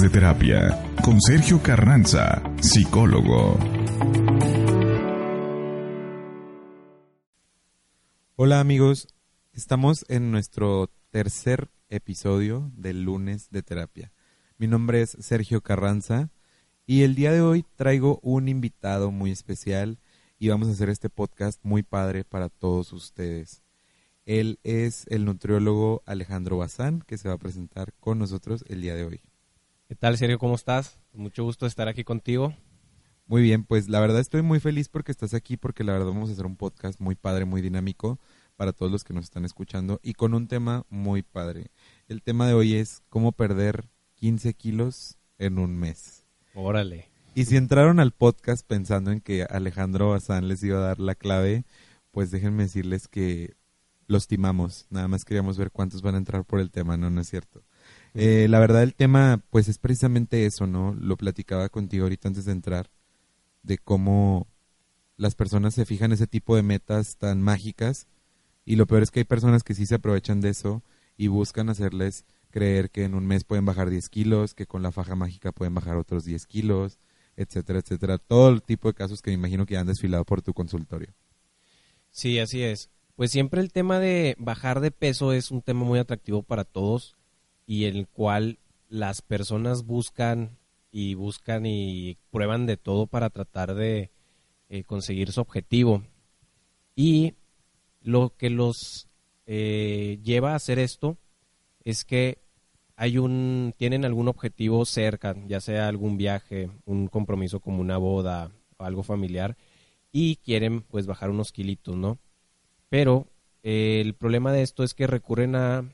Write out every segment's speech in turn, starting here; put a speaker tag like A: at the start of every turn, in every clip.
A: De terapia con Sergio Carranza, psicólogo.
B: Hola amigos, estamos en nuestro tercer episodio del lunes de terapia. Mi nombre es Sergio Carranza y el día de hoy traigo un invitado muy especial y vamos a hacer este podcast muy padre para todos ustedes. Él es el nutriólogo Alejandro Bazán que se va a presentar con nosotros el día de hoy.
C: ¿Qué tal Sergio? ¿Cómo estás? Mucho gusto estar aquí contigo.
B: Muy bien, pues la verdad estoy muy feliz porque estás aquí, porque la verdad vamos a hacer un podcast muy padre, muy dinámico para todos los que nos están escuchando y con un tema muy padre. El tema de hoy es cómo perder 15 kilos en un mes.
C: Órale.
B: Y si entraron al podcast pensando en que Alejandro Bazán les iba a dar la clave, pues déjenme decirles que los timamos. Nada más queríamos ver cuántos van a entrar por el tema, no, no es cierto. Eh, la verdad el tema, pues es precisamente eso, ¿no? Lo platicaba contigo ahorita antes de entrar de cómo las personas se fijan ese tipo de metas tan mágicas y lo peor es que hay personas que sí se aprovechan de eso y buscan hacerles creer que en un mes pueden bajar 10 kilos, que con la faja mágica pueden bajar otros 10 kilos, etcétera, etcétera. Todo el tipo de casos que me imagino que han desfilado por tu consultorio.
C: Sí, así es. Pues siempre el tema de bajar de peso es un tema muy atractivo para todos y el cual las personas buscan y buscan y prueban de todo para tratar de eh, conseguir su objetivo. Y lo que los eh, lleva a hacer esto es que hay un tienen algún objetivo cerca, ya sea algún viaje, un compromiso como una boda o algo familiar y quieren pues bajar unos kilitos, ¿no? Pero eh, el problema de esto es que recurren a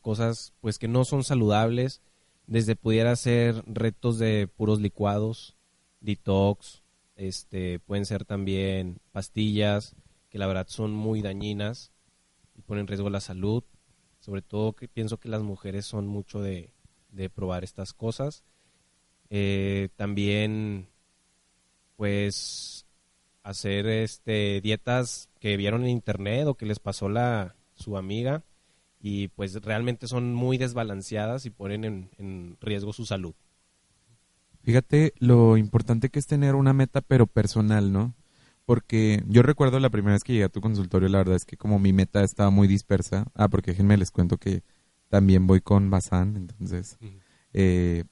C: cosas pues que no son saludables desde pudiera ser retos de puros licuados, detox, este, pueden ser también pastillas que la verdad son muy dañinas y ponen en riesgo la salud. Sobre todo que pienso que las mujeres son mucho de, probar estas cosas. Eh, también, pues, hacer este dietas que vieron en internet o que les pasó la su amiga y pues realmente son muy desbalanceadas y ponen en, riesgo su salud.
B: Fíjate lo importante que es tener una meta pero personal, ¿no? Porque yo recuerdo la primera vez que llegué a tu consultorio, la verdad es que como mi meta estaba muy dispersa, ah, porque déjenme les cuento que también voy con Bazán, entonces eh,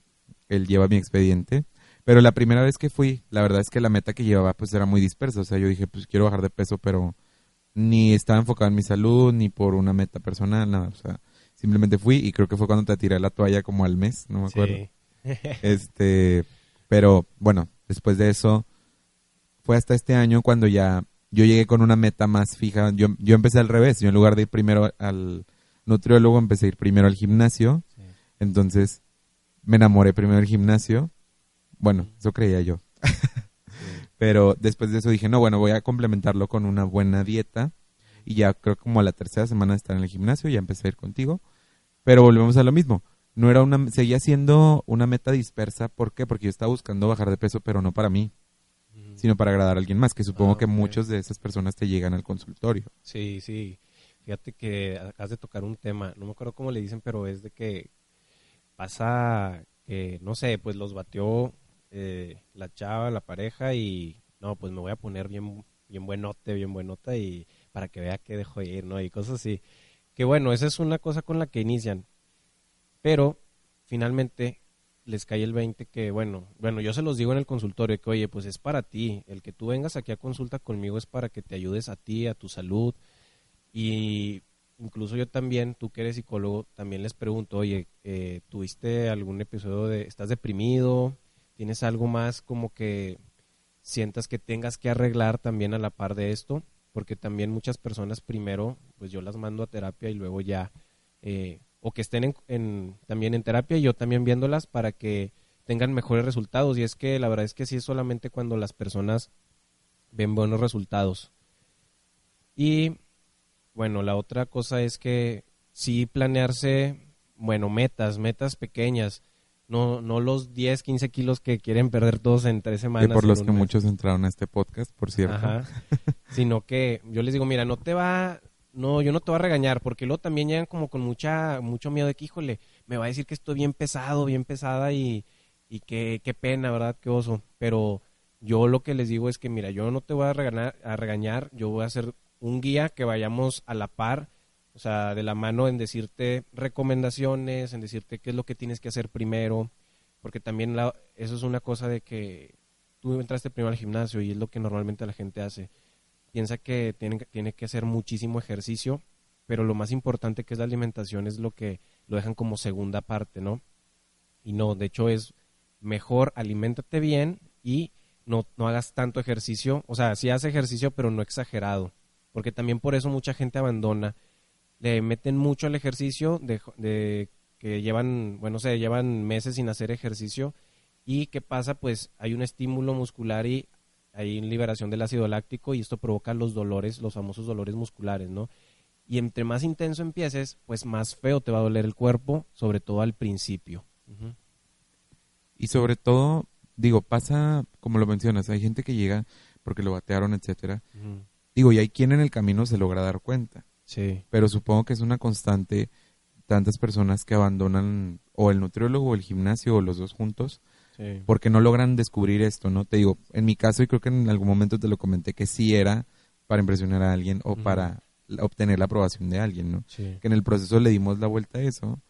B: él lleva mi expediente, pero la primera vez que fui, la verdad es que la meta que llevaba pues era muy dispersa, o sea, yo dije pues quiero bajar de peso, pero ni estaba enfocado en mi salud, ni por una meta personal, nada. O sea, simplemente fui y creo que fue cuando te tiré la toalla como al mes, no me acuerdo. este, pero bueno, después de eso, fue hasta este año cuando ya yo llegué con una meta más fija. Yo, yo empecé al revés, yo en lugar de ir primero al nutriólogo, empecé a ir primero al gimnasio. Entonces, me enamoré primero del gimnasio. Bueno, eso creía yo. Pero después de eso dije, no, bueno, voy a complementarlo con una buena dieta. Y ya creo como a la tercera semana de estar en el gimnasio, ya empecé a ir contigo. Pero volvemos a lo mismo. No era una, seguía siendo una meta dispersa. ¿Por qué? Porque yo estaba buscando bajar de peso, pero no para mí, sino para agradar a alguien más, que supongo ah, que muchas de esas personas te llegan al consultorio.
C: Sí, sí. Fíjate que acabas de tocar un tema, no me acuerdo cómo le dicen, pero es de que pasa que, no sé, pues los batió eh, la chava, la pareja y no, pues me voy a poner bien, bien buenote, bien buenota y para que vea que dejo ir, ¿no? Y cosas así. Que bueno, esa es una cosa con la que inician. Pero finalmente les cae el 20 que, bueno, bueno, yo se los digo en el consultorio que, oye, pues es para ti. El que tú vengas aquí a consulta conmigo es para que te ayudes a ti, a tu salud. Y incluso yo también, tú que eres psicólogo, también les pregunto, oye, eh, ¿tuviste algún episodio de, estás deprimido? ¿Tienes algo más como que sientas que tengas que arreglar también a la par de esto? Porque también muchas personas primero, pues yo las mando a terapia y luego ya, eh, o que estén en, también en terapia y yo también viéndolas para que tengan mejores resultados. Y es que la verdad es que sí es solamente cuando las personas ven buenos resultados. Y bueno, la otra cosa es que sí planearse, bueno, metas, metas pequeñas. No, no los 10, 15 kilos que quieren perder todos en tres semanas.
B: Y por los que muchos entraron a este podcast, por cierto. Ajá.
C: Sino que yo les digo, mira, no te va, no, yo no te voy a regañar, porque luego también llegan como con mucha, mucho miedo de que, híjole, me va a decir que estoy bien pesado, bien pesada y, y qué, qué pena, ¿verdad? Qué oso. Pero yo lo que les digo es que, mira, yo no te voy a regañar, a regañar, yo voy a hacer un guía que vayamos a la par, o sea, de la mano en decirte recomendaciones, en decirte qué es lo que tienes que hacer primero, porque también la, eso es una cosa de que tú entraste primero al gimnasio y es lo que normalmente la gente hace piensa que tiene, tiene que hacer muchísimo ejercicio, pero lo más importante que es la alimentación es lo que lo dejan como segunda parte, ¿no? Y no, de hecho es mejor aliméntate bien y no, no hagas tanto ejercicio, o sea, sí hace ejercicio, pero no exagerado, porque también por eso mucha gente abandona, le meten mucho al ejercicio de, de que llevan, bueno, se llevan meses sin hacer ejercicio y qué pasa, pues hay un estímulo muscular y hay liberación del ácido láctico y esto provoca los dolores, los famosos dolores musculares, ¿no? Y entre más intenso empieces, pues más feo te va a doler el cuerpo, sobre todo al principio.
B: Y sobre todo, digo, pasa, como lo mencionas, hay gente que llega porque lo batearon, etcétera. Digo, y hay quien en el camino se logra dar cuenta.
C: Sí.
B: Pero supongo que es una constante tantas personas que abandonan o el nutriólogo o el gimnasio o los dos juntos porque no logran descubrir esto, ¿no? Te digo, en mi caso, y creo que en algún momento te lo comenté, que sí era para impresionar a alguien o para obtener la aprobación de alguien, ¿no? Que en el proceso le dimos la vuelta a eso.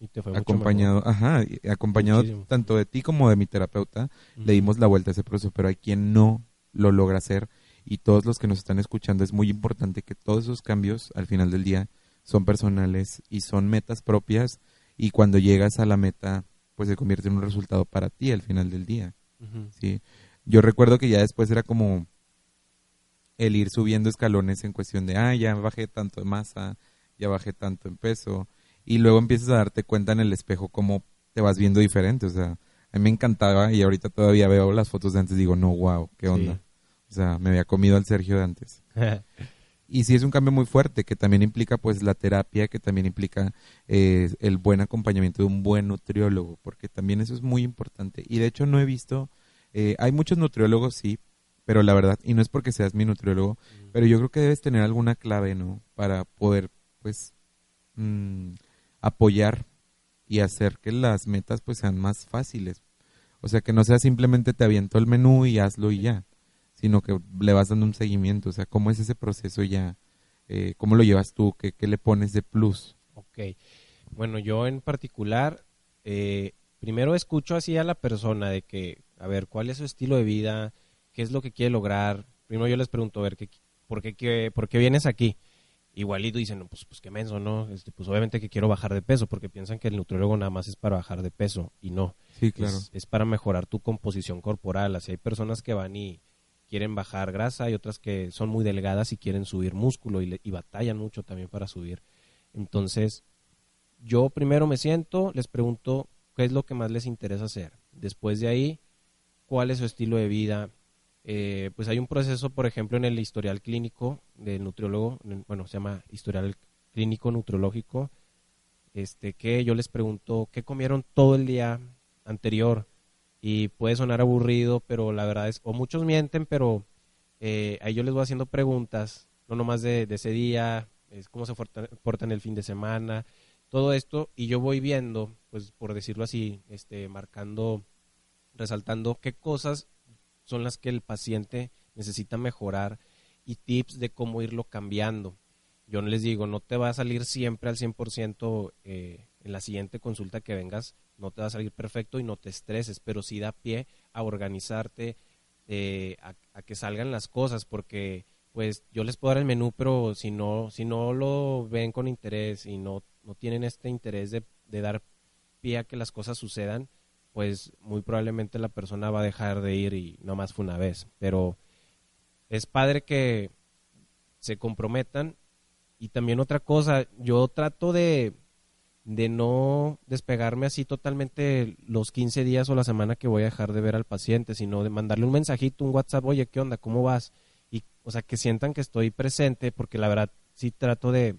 C: Y te fue
B: acompañado, ajá, acompañado tanto de ti como de mi terapeuta, le dimos la vuelta a ese proceso, pero hay quien no lo logra hacer y todos los que nos están escuchando es muy importante que todos esos cambios al final del día son personales y son metas propias y cuando llegas a la meta pues se convierte en un resultado para ti al final del día. ¿sí? Yo recuerdo que ya después era como el ir subiendo escalones en cuestión de, ah, ya bajé tanto de masa, ya bajé tanto en peso, y luego empiezas a darte cuenta en el espejo cómo te vas viendo diferente, o sea, a mí me encantaba y ahorita todavía veo las fotos de antes y digo, no, wow, qué onda. O sea, me había comido al Sergio de antes. Y sí es un cambio muy fuerte, que también implica pues la terapia, que también implica eh, el buen acompañamiento de un buen nutriólogo, porque también eso es muy importante. Y de hecho no he visto, eh, hay muchos nutriólogos, sí, pero la verdad, y no es porque seas mi nutriólogo, pero yo creo que debes tener alguna clave, ¿no? Para poder pues mm, apoyar y hacer que las metas pues sean más fáciles. O sea, que no sea simplemente te aviento el menú y hazlo y ya sino que le vas dando un seguimiento. O sea, ¿cómo es ese proceso ya? Eh, ¿Cómo lo llevas tú? ¿Qué, le pones de plus?
C: Ok. Bueno, yo en particular, eh, primero escucho así a la persona de que, a ver, ¿cuál es su estilo de vida? ¿Qué es lo que quiere lograr? Primero yo les pregunto, a ver, ¿qué, por, qué, qué, ¿por qué vienes aquí? Igualito dicen, pues, pues qué menso, ¿no? Este, pues obviamente que quiero bajar de peso, porque piensan que el nutriólogo nada más es para bajar de peso, y no.
B: Sí, claro.
C: Es, es para mejorar tu composición corporal. Así hay personas que van y quieren bajar grasa, y otras que son muy delgadas y quieren subir músculo y, y batallan mucho también para subir. Entonces, yo primero me siento, les pregunto qué es lo que más les interesa hacer. Después de ahí, cuál es su estilo de vida. Eh, pues hay un proceso, por ejemplo, en el historial clínico del nutriólogo, bueno, se llama historial clínico nutriológico, este, que yo les pregunto qué comieron todo el día anterior, y puede sonar aburrido, pero la verdad es, o muchos mienten, pero eh, ahí yo les voy haciendo preguntas, no nomás de, ese día, es cómo se portan el fin de semana, todo esto, y yo voy viendo, pues por decirlo así, este, marcando, resaltando qué cosas son las que el paciente necesita mejorar y tips de cómo irlo cambiando. Yo les digo, no te va a salir siempre al 100% eh, en la siguiente consulta que vengas, no te va a salir perfecto y no te estreses, pero sí da pie a organizarte, eh, a, que salgan las cosas, porque pues yo les puedo dar el menú, pero si no, si no lo ven con interés y no, no tienen este interés de, de dar pie a que las cosas sucedan, pues muy probablemente la persona va a dejar de ir y no más fue una vez. Pero es padre que se comprometan. Y también otra cosa, yo trato de, de no despegarme así totalmente los 15 días o la semana que voy a dejar de ver al paciente, sino de mandarle un mensajito, un WhatsApp, oye, ¿qué onda? ¿Cómo vas? Y, o sea, que sientan que estoy presente, porque la verdad sí trato de,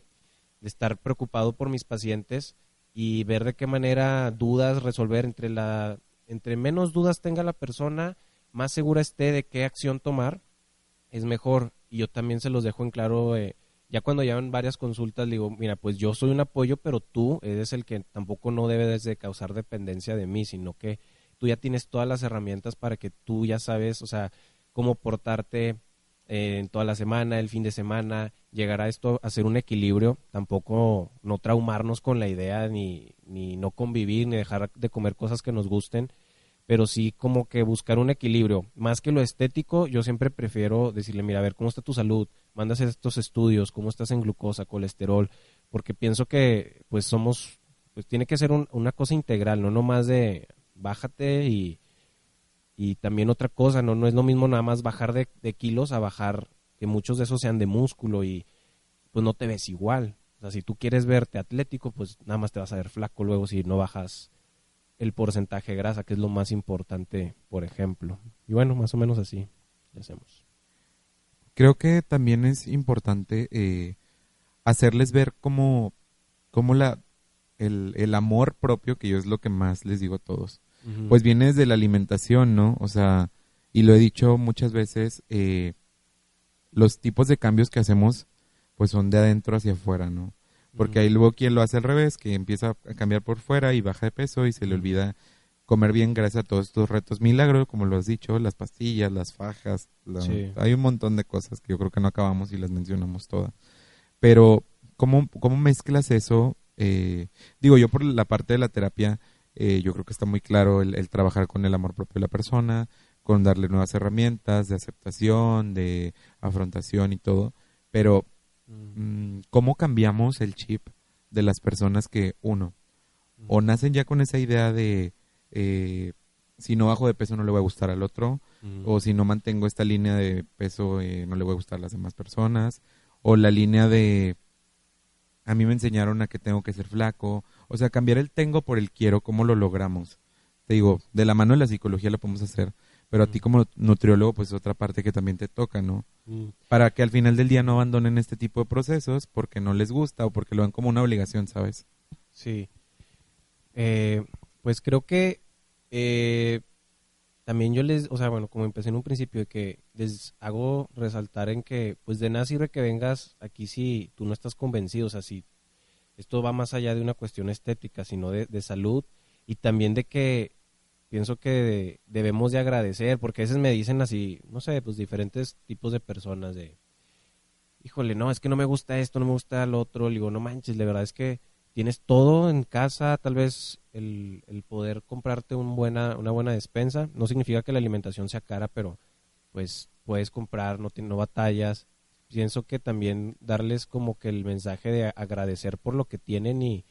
C: de estar preocupado por mis pacientes y ver de qué manera dudas resolver entre la entre menos dudas tenga la persona, más segura esté de qué acción tomar, es mejor. Y yo también se los dejo en claro eh, ya cuando llevan varias consultas, digo, mira, pues yo soy un apoyo, pero tú eres el que tampoco no debe de causar dependencia de mí, sino que tú ya tienes todas las herramientas para que tú ya sabes, o sea, cómo portarte eh, en toda la semana, el fin de semana, llegar a esto, hacer un equilibrio, tampoco no traumarnos con la idea, ni, ni no convivir, ni dejar de comer cosas que nos gusten, pero sí como que buscar un equilibrio. Más que lo estético, yo siempre prefiero decirle, mira, a ver, ¿cómo está tu salud? Mandas estos estudios, ¿cómo estás en glucosa, colesterol? Porque pienso que, pues, somos, pues, tiene que ser una cosa integral, no nomás de bájate y, y también otra cosa, no, no es lo mismo nada más bajar de, de kilos a bajar, que muchos de esos sean de músculo y, pues, no te ves igual. O sea, si tú quieres verte atlético, pues nada más te vas a ver flaco luego si no bajas el porcentaje de grasa, que es lo más importante, por ejemplo. Y bueno, más o menos así hacemos.
B: Creo que también es importante eh, hacerles ver cómo, cómo la, el, el, amor propio, que yo es lo que más les digo a todos, pues viene desde la alimentación, ¿no? O sea, y lo he dicho muchas veces, eh, los tipos de cambios que hacemos, pues son de adentro hacia afuera, ¿no? Porque hay luego quien lo hace al revés, que empieza a cambiar por fuera y baja de peso y se le olvida comer bien gracias a todos estos retos milagros, como lo has dicho, las pastillas, las fajas, hay un montón de cosas que yo creo que no acabamos y las mencionamos todas. Pero, ¿cómo, cómo mezclas eso? Eh, digo, yo por la parte de la terapia, eh, yo creo que está muy claro el, el, trabajar con el amor propio de la persona, con darle nuevas herramientas de aceptación, de afrontación y todo, pero Mm, ¿Cómo cambiamos el chip de las personas que, uno, o nacen ya con esa idea de eh, si no bajo de peso no le voy a gustar al otro, o si no mantengo esta línea de peso eh, no le voy a gustar a las demás personas, o la línea de a mí me enseñaron a que tengo que ser flaco, o sea, cambiar el tengo por el quiero, ¿cómo lo logramos? Te digo, de la mano de la psicología lo podemos hacer, pero a ti como nutriólogo, pues es otra parte que también te toca, ¿no? Mm. Para que al final del día no abandonen este tipo de procesos porque no les gusta o porque lo ven como una obligación, ¿sabes?
C: Sí. Eh, pues creo que eh, también yo les, o sea, bueno, como empecé en un principio, de que les hago resaltar en que, pues de nada sirve que vengas aquí si tú no estás convencido, o sea, si esto va más allá de una cuestión estética, sino de, de salud y también de que pienso que debemos de agradecer, porque a veces me dicen así, no sé, pues diferentes tipos de personas de, híjole, no, es que no me gusta esto, no me gusta lo otro, le digo, no manches, la verdad es que tienes todo en casa, tal vez el, el poder comprarte un buena, una buena despensa, no significa que la alimentación sea cara, pero pues puedes comprar, no, no batallas. Pienso que también darles como que el mensaje de agradecer por lo que tienen y,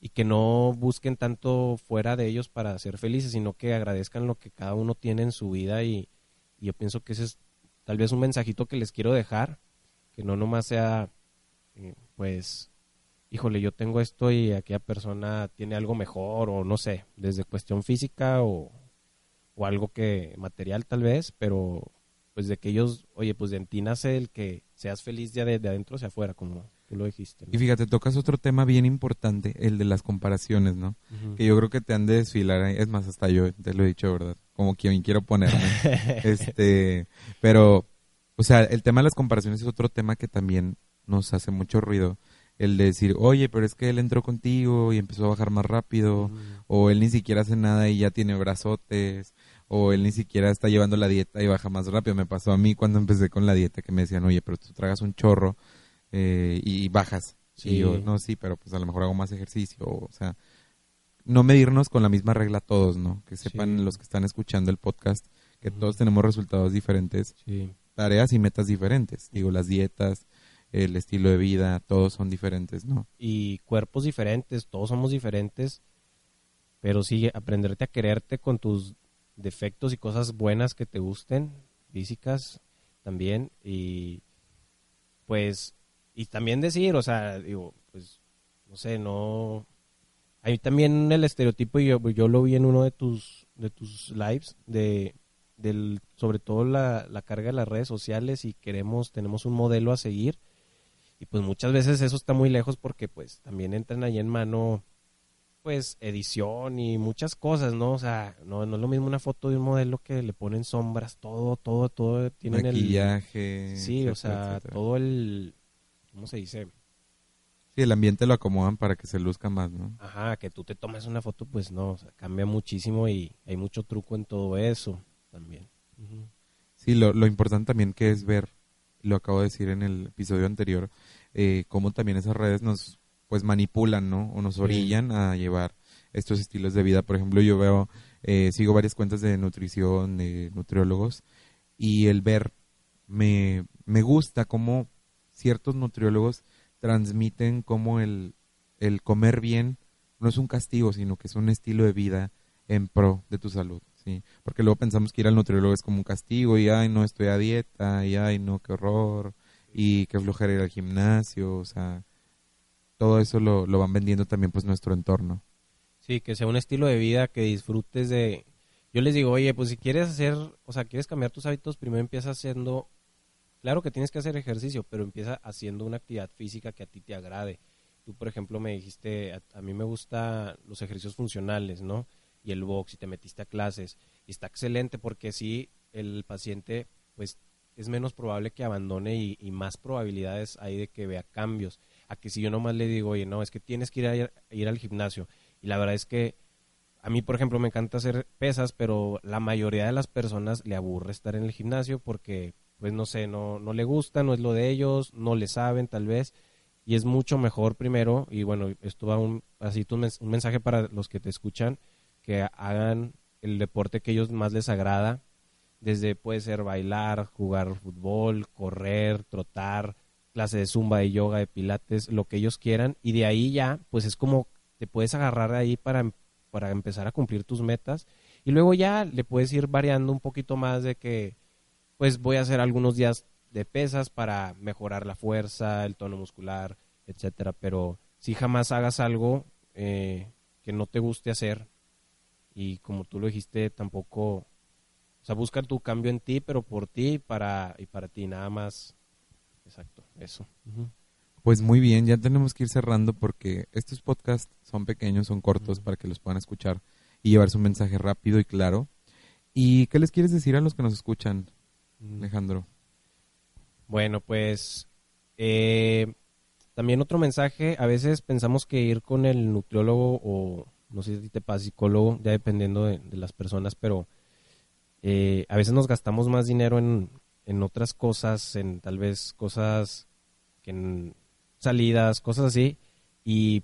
C: y que no busquen tanto fuera de ellos para ser felices, sino que agradezcan lo que cada uno tiene en su vida y, yo pienso que ese es tal vez un mensajito que les quiero dejar, que no nomás sea, eh, pues, híjole, yo tengo esto y aquella persona tiene algo mejor o no sé, desde cuestión física o, o algo que material tal vez, pero pues de que ellos, oye, pues de ti nace el que seas feliz de, de adentro hacia afuera, como lo dijiste.
B: Y fíjate, tocas otro tema bien importante, el de las comparaciones, ¿no? Que yo creo que te han de desfilar, es más, hasta yo te lo he dicho, ¿verdad? Como quien quiero ponerme. este, pero, o sea, el tema de las comparaciones es otro tema que también nos hace mucho ruido. El de decir, oye, pero es que él entró contigo y empezó a bajar más rápido, o él ni siquiera hace nada y ya tiene brazotes, o él ni siquiera está llevando la dieta y baja más rápido. Me pasó a mí cuando empecé con la dieta que me decían, oye, pero tú tragas un chorro eh, y bajas. Sí. yo, no, sí, pero pues a lo mejor hago más ejercicio, o sea, no medirnos con la misma regla todos, ¿no? Que sepan los que están escuchando el podcast que todos tenemos resultados diferentes, tareas y metas diferentes. Digo, las dietas, el estilo de vida, todos son diferentes, ¿no?
C: Y cuerpos diferentes, todos somos diferentes, pero sí, aprenderte a quererte con tus defectos y cosas buenas que te gusten, físicas también, y pues y también decir, o sea, digo, pues, no sé, no, hay también el estereotipo, y yo, yo lo vi en uno de tus, de tus lives, de, del, sobre todo la, la carga de las redes sociales y queremos, tenemos un modelo a seguir. Y pues muchas veces eso está muy lejos porque pues también entran ahí en mano pues edición y muchas cosas, ¿no? O sea, no, no es lo mismo una foto de un modelo que le ponen sombras, todo, todo, todo tienen
B: Maquillaje.
C: el Sí, o sea, todo el ¿cómo se dice?
B: Sí, el ambiente lo acomodan para que se luzca más, ¿no?
C: Ajá, que tú te tomes una foto, pues no, o sea, cambia muchísimo y hay mucho truco en todo eso también.
B: Sí, lo, lo importante también que es ver, lo acabo de decir en el episodio anterior, eh, cómo también esas redes nos pues manipulan, ¿no? O nos orillan a llevar estos estilos de vida. Por ejemplo, yo veo, eh, sigo varias cuentas de nutrición, de nutriólogos, y el ver, me, me gusta cómo ciertos nutriólogos transmiten cómo el, el comer bien no es un castigo, sino que es un estilo de vida en pro de tu salud, ¿sí? Porque luego pensamos que ir al nutriólogo es como un castigo y, ay, no, estoy a dieta, y, ay, no, qué horror, y qué flojera ir al gimnasio, o sea, todo eso lo, lo van vendiendo también pues nuestro entorno.
C: Sí, que sea un estilo de vida que disfrutes de... Yo les digo, oye, pues si quieres hacer, o sea, quieres cambiar tus hábitos, primero empieza haciendo... Claro que tienes que hacer ejercicio, pero empieza haciendo una actividad física que a ti te agrade. Tú, por ejemplo, me dijiste, a, mí me gustan los ejercicios funcionales, ¿no? Y el box, y te metiste a clases. Y está excelente porque sí, el paciente, pues, es menos probable que abandone y, y más probabilidades hay de que vea cambios a que si yo nomás le digo, oye, no, es que tienes que ir, a ir, al gimnasio. Y la verdad es que a mí, por ejemplo, me encanta hacer pesas, pero la mayoría de las personas le aburre estar en el gimnasio porque, pues no sé, no, no le gusta, no es lo de ellos, no le saben tal vez. Y es mucho mejor primero, y bueno, esto va un, así un mensaje para los que te escuchan, que hagan el deporte que ellos más les agrada, desde puede ser bailar, jugar fútbol, correr, trotar, clase de zumba, de yoga, de pilates, lo que ellos quieran, y de ahí ya, pues es como te puedes agarrar ahí para, para empezar a cumplir tus metas, y luego ya le puedes ir variando un poquito más de que, pues voy a hacer algunos días de pesas para mejorar la fuerza, el tono muscular, etcétera, pero si jamás hagas algo eh, que no te guste hacer, y como tú lo dijiste, tampoco, o sea, busca tu cambio en ti, pero por ti para, y para ti, nada más. Exacto, eso.
B: Pues muy bien, ya tenemos que ir cerrando porque estos podcasts son pequeños, son cortos para que los puedan escuchar y llevarse un mensaje rápido y claro. ¿Y qué les quieres decir a los que nos escuchan, Alejandro?
C: Bueno, pues eh, también otro mensaje, a veces pensamos que ir con el nutriólogo o no sé si te pasa psicólogo, ya dependiendo de, las personas, pero eh, a veces nos gastamos más dinero en, en otras cosas, en tal vez cosas que en salidas, cosas así, y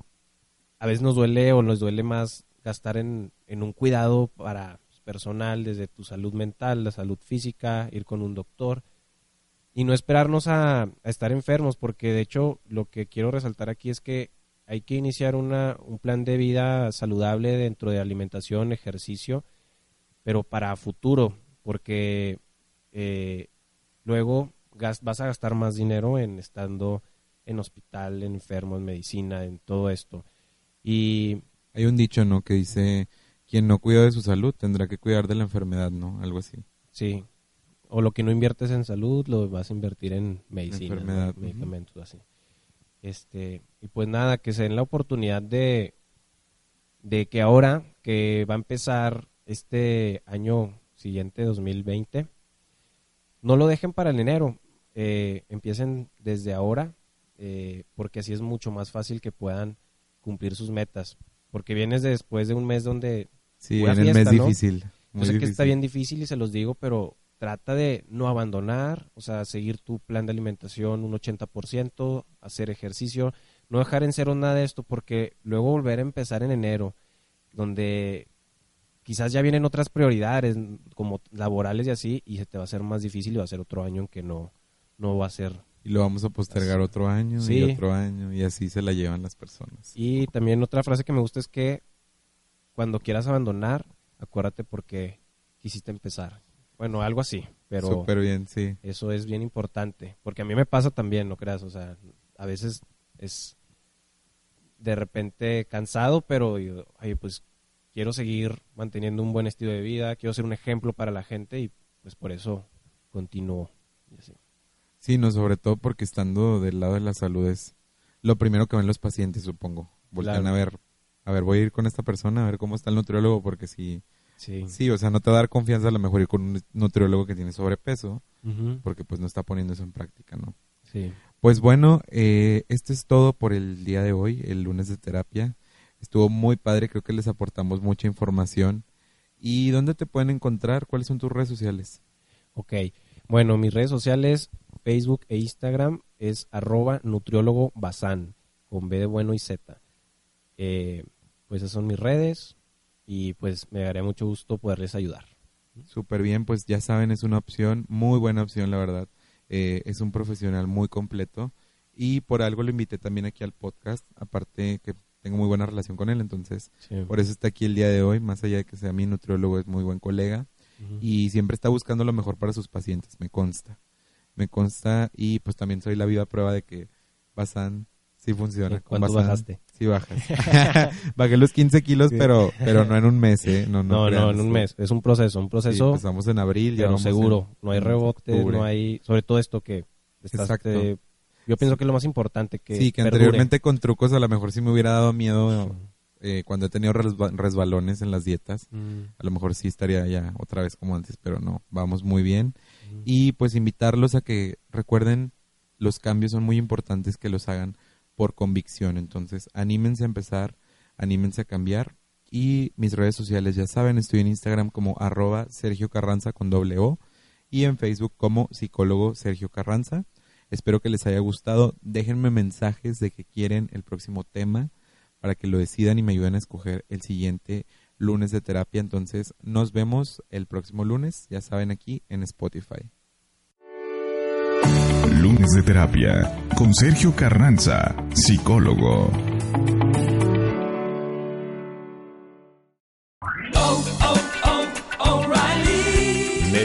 C: a veces nos duele o nos duele más gastar en, en un cuidado para personal, desde tu salud mental, la salud física, ir con un doctor y no esperarnos a, estar enfermos, porque de hecho lo que quiero resaltar aquí es que hay que iniciar una, un plan de vida saludable dentro de alimentación, ejercicio, pero para futuro, porque eh, luego vas a gastar más dinero en estando en hospital, en enfermo, en medicina, en todo esto. Y
B: hay un dicho, ¿no? Que dice, quien no cuida de su salud tendrá que cuidar de la enfermedad, ¿no? Algo así.
C: Sí. O lo que no inviertes en salud lo vas a invertir en medicina, medicamentos, así. Este, y pues nada, que se den la oportunidad de, de que ahora que va a empezar este año siguiente, 2020, no lo dejen para el enero, eh, empiecen desde ahora, eh, porque así es mucho más fácil que puedan cumplir sus metas. Porque vienes después de un mes donde...
B: Sí, en el mes difícil.
C: Yo sé que está bien difícil y se los digo, pero trata de no abandonar, o sea, seguir tu plan de alimentación un 80%, hacer ejercicio, no dejar en cero nada de esto, porque luego volver a empezar en enero, donde quizás ya vienen otras prioridades como laborales y así y se te va a hacer más difícil y va a ser otro año en que no, no va a ser.
B: Y lo vamos a postergar otro año y otro año y así se la llevan las personas.
C: Y también otra frase que me gusta es que cuando quieras abandonar, acuérdate porque quisiste empezar. Bueno, algo así, pero...
B: Súper bien, sí.
C: Eso es bien importante, porque a mí me pasa también, no creas, o sea, a veces es de repente cansado, pero yo, oye, pues quiero seguir manteniendo un buen estilo de vida, quiero ser un ejemplo para la gente y pues por eso continúo.
B: Sí, no, sobre todo porque estando del lado de la salud es lo primero que ven los pacientes, supongo. Voltean
C: Claro.
B: a ver, a ver, voy a ir con esta persona, a ver cómo está el nutriólogo, porque si,
C: Sí.
B: sí, o sea, no te va a dar confianza a lo mejor ir con un nutriólogo que tiene sobrepeso, porque pues no está poniendo eso en práctica, ¿no?
C: Sí.
B: Pues bueno, eh, esto es todo por el día de hoy, el lunes de terapia. Estuvo muy padre, creo que les aportamos mucha información. ¿Y dónde te pueden encontrar? ¿Cuáles son tus redes sociales?
C: Ok. Bueno, mis redes sociales, Facebook e Instagram, es arroba nutriólogo bazán, con B de bueno y Z. Eh, pues esas son mis redes y pues me daría mucho gusto poderles ayudar.
B: Súper bien, pues ya saben, es una opción, muy buena opción, la verdad. Eh, es un profesional muy completo y por algo lo invité también aquí al podcast, aparte que tengo muy buena relación con él, entonces por eso está aquí el día de hoy, más allá de que sea mi nutriólogo, es muy buen colega y siempre está buscando lo mejor para sus pacientes, me consta. Me consta y pues también soy la viva prueba de que Basan sí funciona.
C: ¿Cuánto bajaste?
B: Sí bajas. Bajé los 15 kilos,
C: Sí.
B: pero pero no en un mes, ¿eh? No, no,
C: No, no, en un
B: sí.
C: mes. Es un proceso, un
B: Sí,
C: proceso,
B: empezamos en abril, ya
C: pero seguro.
B: en-
C: no hay rebote, no hay... Sobre todo esto que estás...
B: Exacto.
C: eh, yo pienso que es lo más importante, que
B: sí, que
C: perdure.
B: anteriormente con trucos a lo mejor sí me hubiera dado miedo eh, cuando he tenido resba- resbalones en las dietas.
C: Mm,
B: A lo mejor sí estaría ya otra vez como antes, pero no, vamos muy bien. Y pues invitarlos a que recuerden, los cambios son muy importantes que los hagan por convicción. Entonces, anímense a empezar, anímense a cambiar. Y mis redes sociales, ya saben, estoy en Instagram como arroba Sergio Carranza con doble O y en Facebook como psicólogo Sergio Carranza. Espero que les haya gustado. Déjenme mensajes de que quieren el próximo tema para que lo decidan y me ayuden a escoger el siguiente lunes de terapia. Entonces, nos vemos el próximo lunes, ya saben, aquí en Spotify.
A: De terapia con Sergio Carranza, psicólogo.